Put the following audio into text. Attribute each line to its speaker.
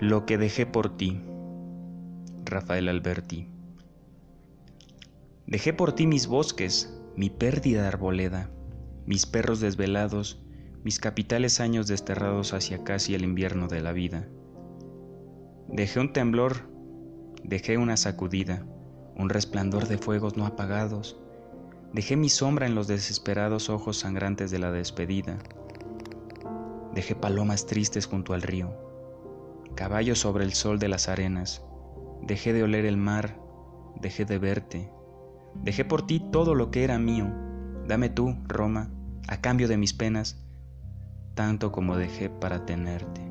Speaker 1: Lo que dejé por ti. Rafael Alberti. Dejé por ti mis bosques, mi pérdida arboleda, mis perros desvelados, mis capitales años desterrados hacia casi el invierno de la vida. Dejé un temblor, dejé una sacudida, un resplandor de fuegos no apagados, dejé mi sombra en los desesperados ojos sangrantes de la despedida, dejé palomas tristes junto al río, caballo sobre el sol de las arenas, dejé de oler el mar, dejé de verte, dejé por ti todo lo que era mío, dame tú, Roma, a cambio de mis penas, tanto como dejé para tenerte.